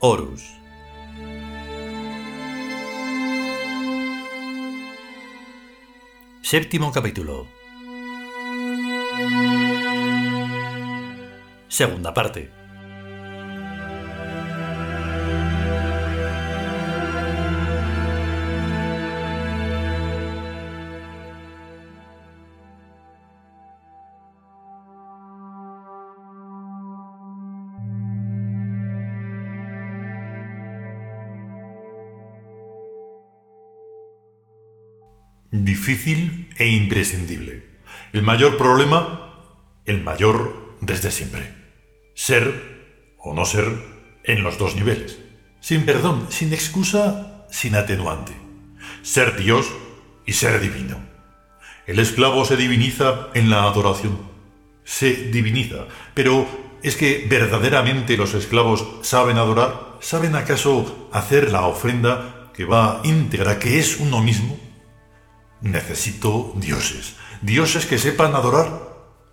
Horus. Séptimo capítulo. Segunda parte. Difícil e imprescindible. El mayor problema, el mayor desde siempre. Ser o no ser en los dos niveles. Sin perdón, sin excusa, sin atenuante. Ser Dios y ser divino. El esclavo se diviniza en la adoración. Se diviniza. Pero ¿es que verdaderamente los esclavos saben adorar? ¿Saben acaso hacer la ofrenda que va íntegra, que es uno mismo? Necesito dioses, dioses que sepan adorar,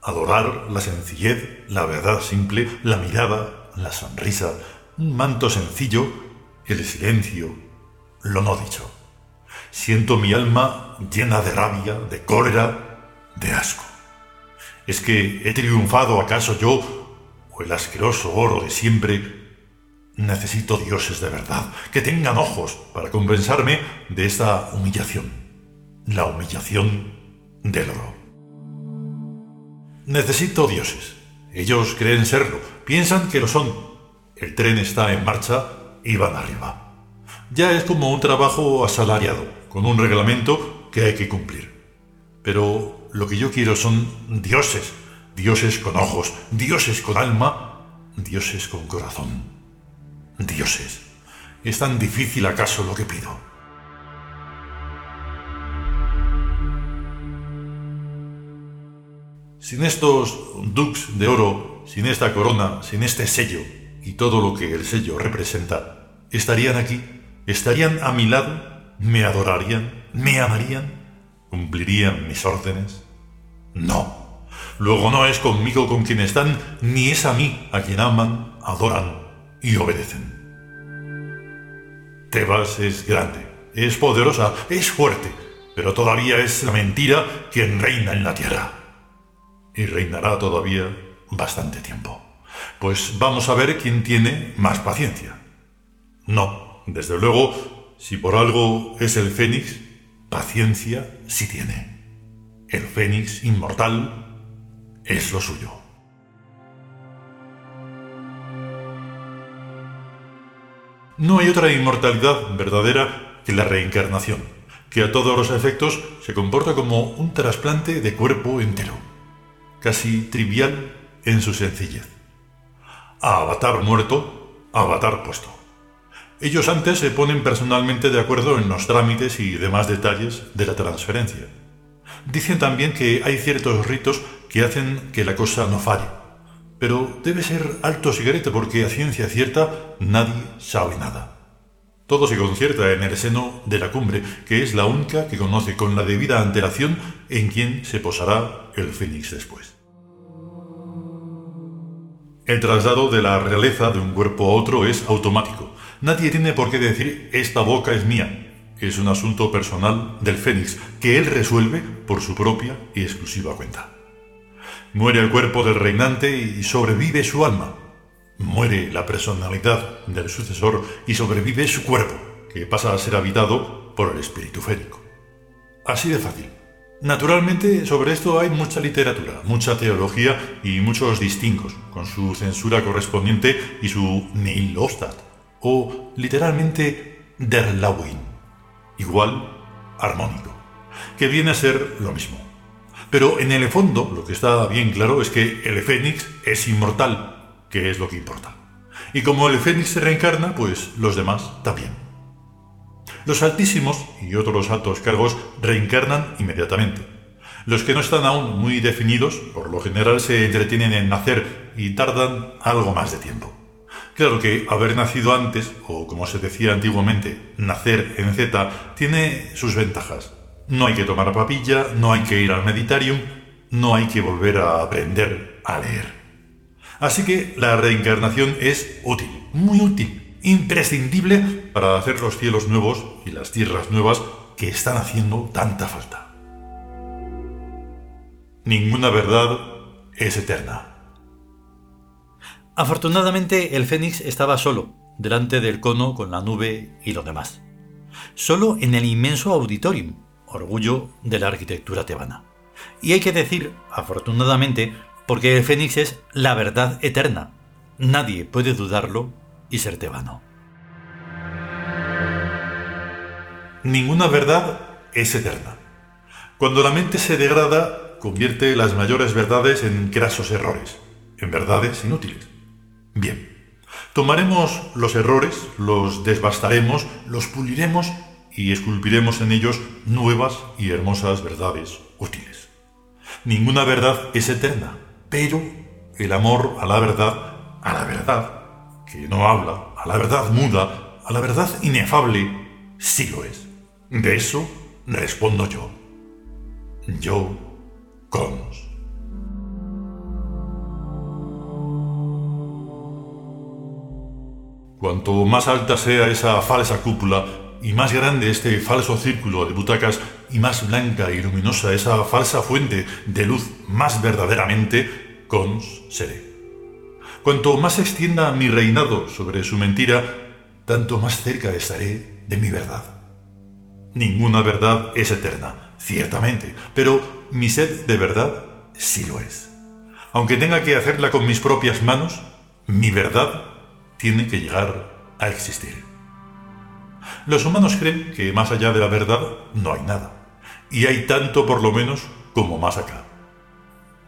adorar la sencillez, la verdad simple, la mirada, la sonrisa, un manto sencillo, el silencio, lo no dicho. Siento mi alma llena de rabia, de cólera, de asco. ¿Es que he triunfado acaso yo o el asqueroso oro de siempre? Necesito dioses de verdad, que tengan ojos para compensarme de esta humillación la humillación del oro. Necesito dioses. Ellos creen serlo, piensan que lo son. El tren está en marcha y van arriba. Ya es como un trabajo asalariado, con un reglamento que hay que cumplir. Pero lo que yo quiero son dioses, dioses con ojos, dioses con alma, dioses con corazón. Dioses. ¿Es tan difícil acaso lo que pido? Sin estos dux de oro, sin esta corona, sin este sello y todo lo que el sello representa, ¿estarían aquí? ¿Estarían a mi lado? ¿Me adorarían? ¿Me amarían? ¿Cumplirían mis órdenes? No. Luego no es conmigo con quien están, ni es a mí a quien aman, adoran y obedecen. Tebas es grande, es poderosa, es fuerte, pero todavía es la mentira quien reina en la tierra y reinará todavía bastante tiempo. Pues vamos a ver quién tiene más paciencia. No, desde luego, si por algo es el Fénix, paciencia sí tiene. El Fénix inmortal es lo suyo. No hay otra inmortalidad verdadera que la reencarnación, que a todos los efectos se comporta como un trasplante de cuerpo entero casi trivial en su sencillez. A avatar muerto, avatar puesto. Ellos antes se ponen personalmente de acuerdo en los trámites y demás detalles de la transferencia. Dicen también que hay ciertos ritos que hacen que la cosa no falle, pero debe ser alto secreto porque a ciencia cierta nadie sabe nada. Todo se concierta en el seno de la cumbre, que es la única que conoce con la debida antelación en quién se posará el fénix después. El traslado de la realeza de un cuerpo a otro es automático. Nadie tiene por qué decir esta boca es mía. Es un asunto personal del fénix que él resuelve por su propia y exclusiva cuenta. Muere el cuerpo del reinante y sobrevive su alma. Muere la personalidad del sucesor y sobrevive su cuerpo, que pasa a ser habitado por el espíritu fénico. Así de fácil. Naturalmente, sobre esto hay mucha literatura, mucha teología y muchos distingos, con su censura correspondiente y su Neilostat, o literalmente Der Lawin, igual armónico, que viene a ser lo mismo. Pero en el fondo, lo que está bien claro es que el Fénix es inmortal, que es lo que importa. Y como el Fénix se reencarna, pues los demás también. Los altísimos y otros altos cargos reencarnan inmediatamente. Los que no están aún muy definidos, por lo general se entretienen en nacer y tardan algo más de tiempo. Claro que haber nacido antes, o como se decía antiguamente, nacer en Z, tiene sus ventajas. No hay que tomar papilla, no hay que ir al meditarium, no hay que volver a aprender a leer. Así que la reencarnación es útil, muy útil, imprescindible para hacer los cielos nuevos y las tierras nuevas que están haciendo tanta falta. Ninguna verdad es eterna. Afortunadamente el Fénix estaba solo, delante del cono con la nube y lo demás. Solo en el inmenso auditorium, orgullo de la arquitectura tebana. Y hay que decir, afortunadamente, porque el Fénix es la verdad eterna. Nadie puede dudarlo y ser tebano. Ninguna verdad es eterna. Cuando la mente se degrada, convierte las mayores verdades en grasos errores, en verdades inútiles. Bien, tomaremos los errores, los desbastaremos, los puliremos y esculpiremos en ellos nuevas y hermosas verdades útiles. Ninguna verdad es eterna, pero el amor a la verdad, a la verdad, no habla, a la verdad muda, a la verdad inefable, sí lo es. De eso respondo yo. Yo, Cons. Cuanto más alta sea esa falsa cúpula y más grande este falso círculo de butacas y más blanca y luminosa esa falsa fuente de luz más verdaderamente, cons seré. Cuanto más extienda mi reinado sobre su mentira, tanto más cerca estaré de mi verdad. Ninguna verdad es eterna, ciertamente, pero mi sed de verdad sí lo es. Aunque tenga que hacerla con mis propias manos, mi verdad tiene que llegar a existir. Los humanos creen que más allá de la verdad no hay nada, y hay tanto por lo menos como más acá.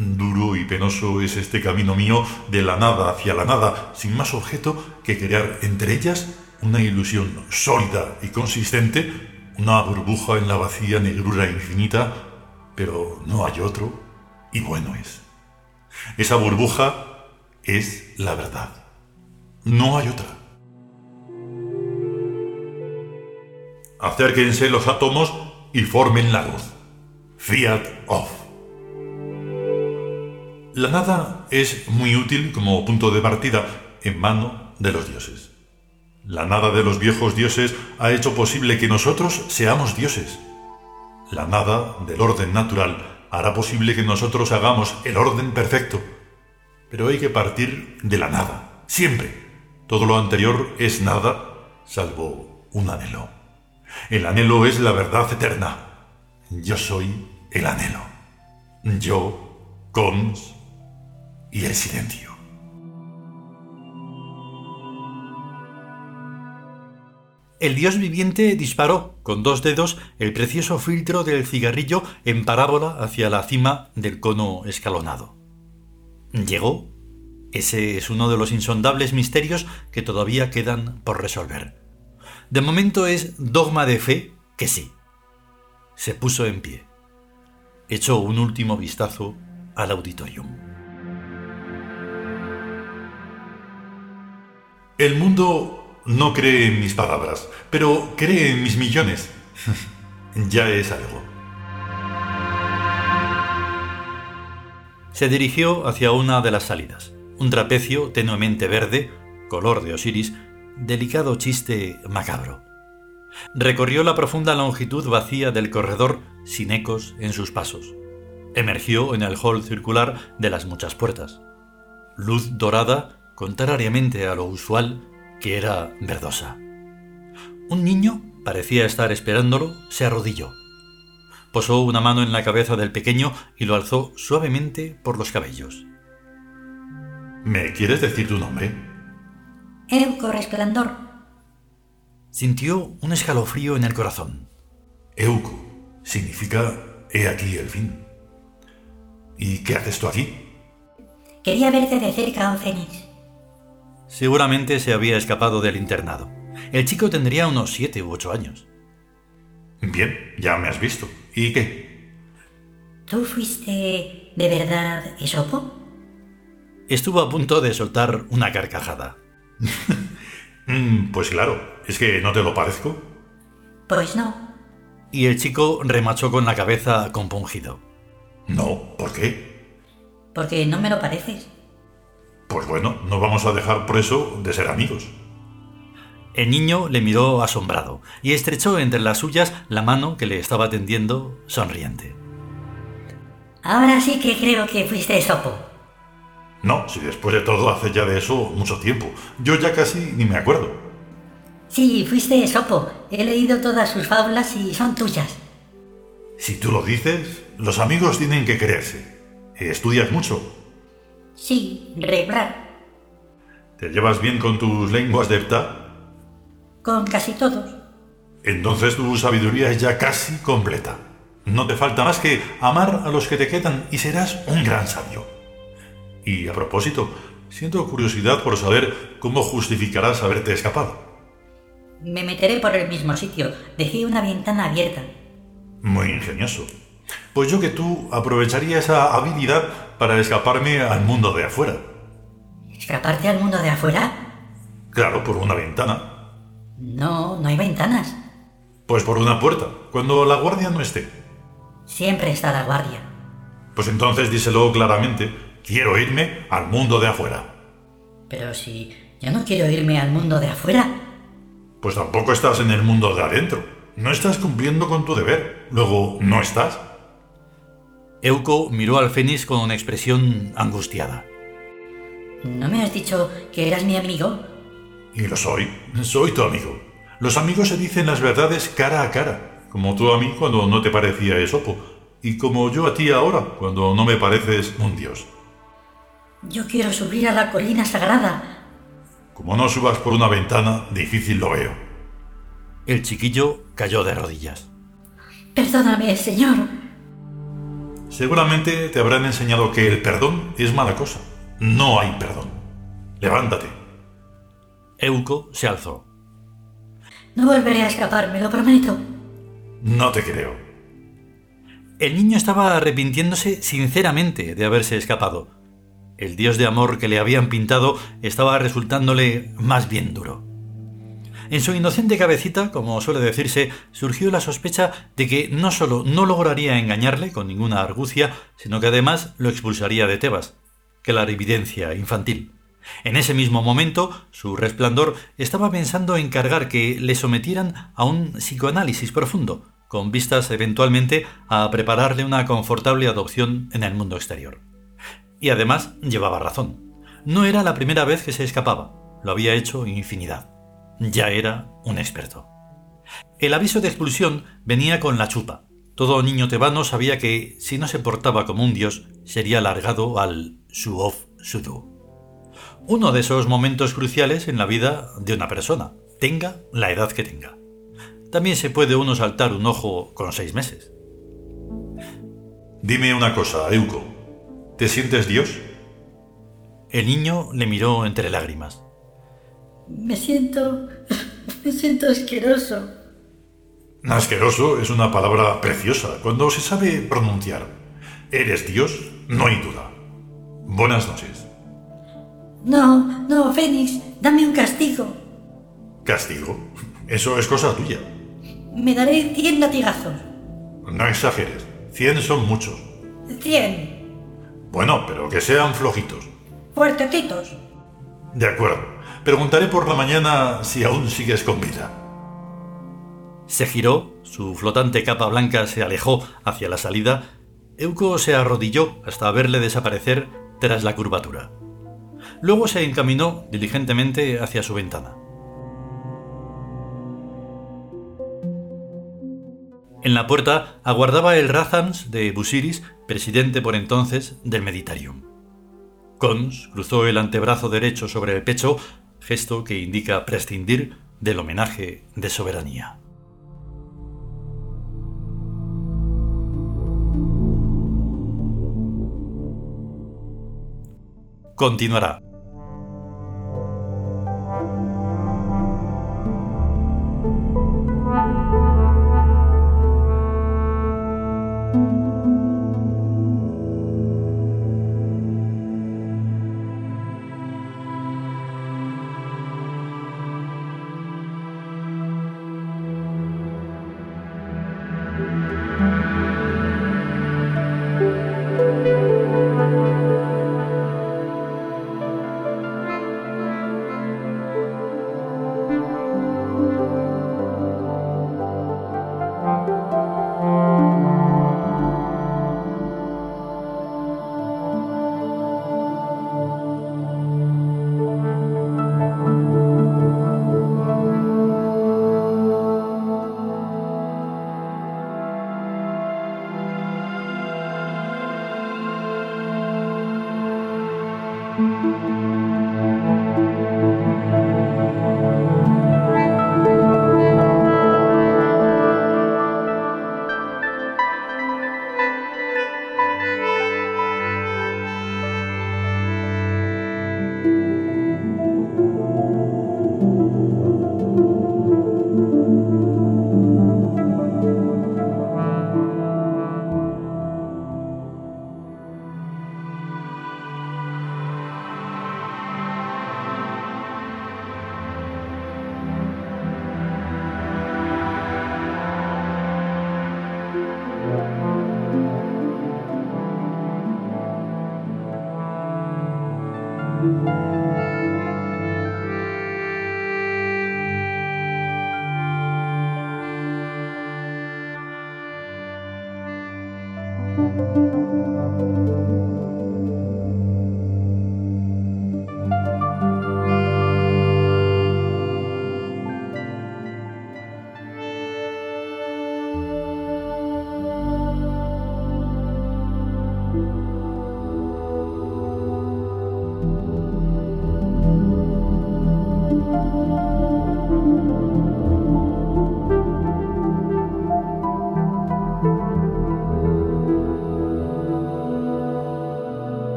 Duro y penoso es este camino mío de la nada hacia la nada, sin más objeto que crear entre ellas una ilusión sólida y consistente, una burbuja en la vacía negrura infinita, pero no hay otro, y bueno es. Esa burbuja es la verdad. No hay otra. Acérquense los átomos y formen la luz. Fiat off. La nada es muy útil como punto de partida en mano de los dioses. La nada de los viejos dioses ha hecho posible que nosotros seamos dioses. La nada del orden natural hará posible que nosotros hagamos el orden perfecto. Pero hay que partir de la nada, siempre. Todo lo anterior es nada salvo un anhelo. El anhelo es la verdad eterna. Yo soy el anhelo. Yo, Cons y el silencio. El dios viviente disparó con dos dedos el precioso filtro del cigarrillo en parábola hacia la cima del cono escalonado. Llegó ese es uno de los insondables misterios que todavía quedan por resolver. De momento es dogma de fe que sí. Se puso en pie. Echó un último vistazo al auditorium. El mundo no cree en mis palabras, pero cree en mis millones. ya es algo. Se dirigió hacia una de las salidas un trapecio tenuemente verde, color de Osiris, delicado chiste macabro. Recorrió la profunda longitud vacía del corredor sin ecos en sus pasos. Emergió en el hall circular de las muchas puertas. Luz dorada, contrariamente a lo usual, que era verdosa. Un niño parecía estar esperándolo, se arrodilló. Posó una mano en la cabeza del pequeño y lo alzó suavemente por los cabellos. ¿Me quieres decir tu nombre? Euco Resplandor. Sintió un escalofrío en el corazón. Euco significa he aquí el fin. ¿Y qué haces tú aquí? Quería verte de cerca, Fénix. Seguramente se había escapado del internado. El chico tendría unos siete u ocho años. Bien, ya me has visto. ¿Y qué? ¿Tú fuiste de verdad Esopo? estuvo a punto de soltar una carcajada. Mm, pues claro, ¿es que no te lo parezco? Pues no. Y el chico remachó con la cabeza compungido. No, ¿por qué? Porque no me lo pareces. Pues bueno, no vamos a dejar por eso de ser amigos. El niño le miró asombrado y estrechó entre las suyas la mano que le estaba tendiendo sonriente. Ahora sí que creo que fuiste Sopo. No, si después de todo hace ya de eso mucho tiempo. Yo ya casi ni me acuerdo. Sí, fuiste Sopo. He leído todas sus fábulas y son tuyas. Si tú lo dices, los amigos tienen que creerse. ¿Estudias mucho? Sí, regular. ¿Te llevas bien con tus lenguas de Ptah? Con casi todos. Entonces tu sabiduría es ya casi completa. No te falta más que amar a los que te quedan y serás un gran sabio. Y a propósito, siento curiosidad por saber cómo justificarás haberte escapado. Me meteré por el mismo sitio. Dejé una ventana abierta. Muy ingenioso. Pues yo que tú aprovecharía esa habilidad para escaparme al mundo de afuera. ¿Escaparte al mundo de afuera? Claro, por una ventana. No, no hay ventanas. Pues por una puerta, cuando la guardia no esté. Siempre está la guardia. Pues entonces díselo claramente, quiero irme al mundo de afuera. Pero si yo no quiero irme al mundo de afuera. Pues tampoco estás en el mundo de adentro. No estás cumpliendo con tu deber. Luego, no estás. Euco miró al Fénix con una expresión angustiada. ¿No me has dicho que eras mi amigo? Y lo soy. Soy tu amigo. Los amigos se dicen las verdades cara a cara, como tú a mí cuando no te parecía esopo, y como yo a ti ahora cuando no me pareces un dios. Yo quiero subir a la colina sagrada. Como no subas por una ventana, difícil lo veo. El chiquillo cayó de rodillas. Perdóname, señor. Seguramente te habrán enseñado que el perdón es mala cosa. No hay perdón. Levántate. Euco se alzó. No volveré a escapar, me lo prometo. No te creo. El niño estaba arrepintiéndose sinceramente de haberse escapado. El dios de amor que le habían pintado estaba resultándole más bien duro. En su inocente cabecita, como suele decirse, surgió la sospecha de que no solo no lograría engañarle con ninguna argucia, sino que además lo expulsaría de Tebas. Que la evidencia infantil. En ese mismo momento, su resplandor estaba pensando en cargar que le sometieran a un psicoanálisis profundo, con vistas eventualmente a prepararle una confortable adopción en el mundo exterior. Y además llevaba razón. No era la primera vez que se escapaba, lo había hecho infinidad. Ya era un experto. El aviso de expulsión venía con la chupa. Todo niño tebano sabía que, si no se portaba como un dios, sería largado al Suof Sudu. Uno de esos momentos cruciales en la vida de una persona, tenga la edad que tenga. También se puede uno saltar un ojo con seis meses. Dime una cosa, Euco. ¿Te sientes Dios? El niño le miró entre lágrimas. Me siento... me siento asqueroso. Asqueroso es una palabra preciosa cuando se sabe pronunciar. Eres Dios, no hay duda. Buenas noches. No, no, Fénix, dame un castigo. ¿Castigo? Eso es cosa tuya. Me daré cien latigazos. No exageres. Cien son muchos. Cien. Bueno, pero que sean flojitos. Fuertecitos. De acuerdo. Preguntaré por la mañana si aún sigues con vida. Se giró, su flotante capa blanca se alejó hacia la salida. Euco se arrodilló hasta verle desaparecer tras la curvatura. Luego se encaminó diligentemente hacia su ventana. En la puerta aguardaba el Razans de Busiris, presidente por entonces del Meditarium. Cons cruzó el antebrazo derecho sobre el pecho, gesto que indica prescindir del homenaje de soberanía. Continuará.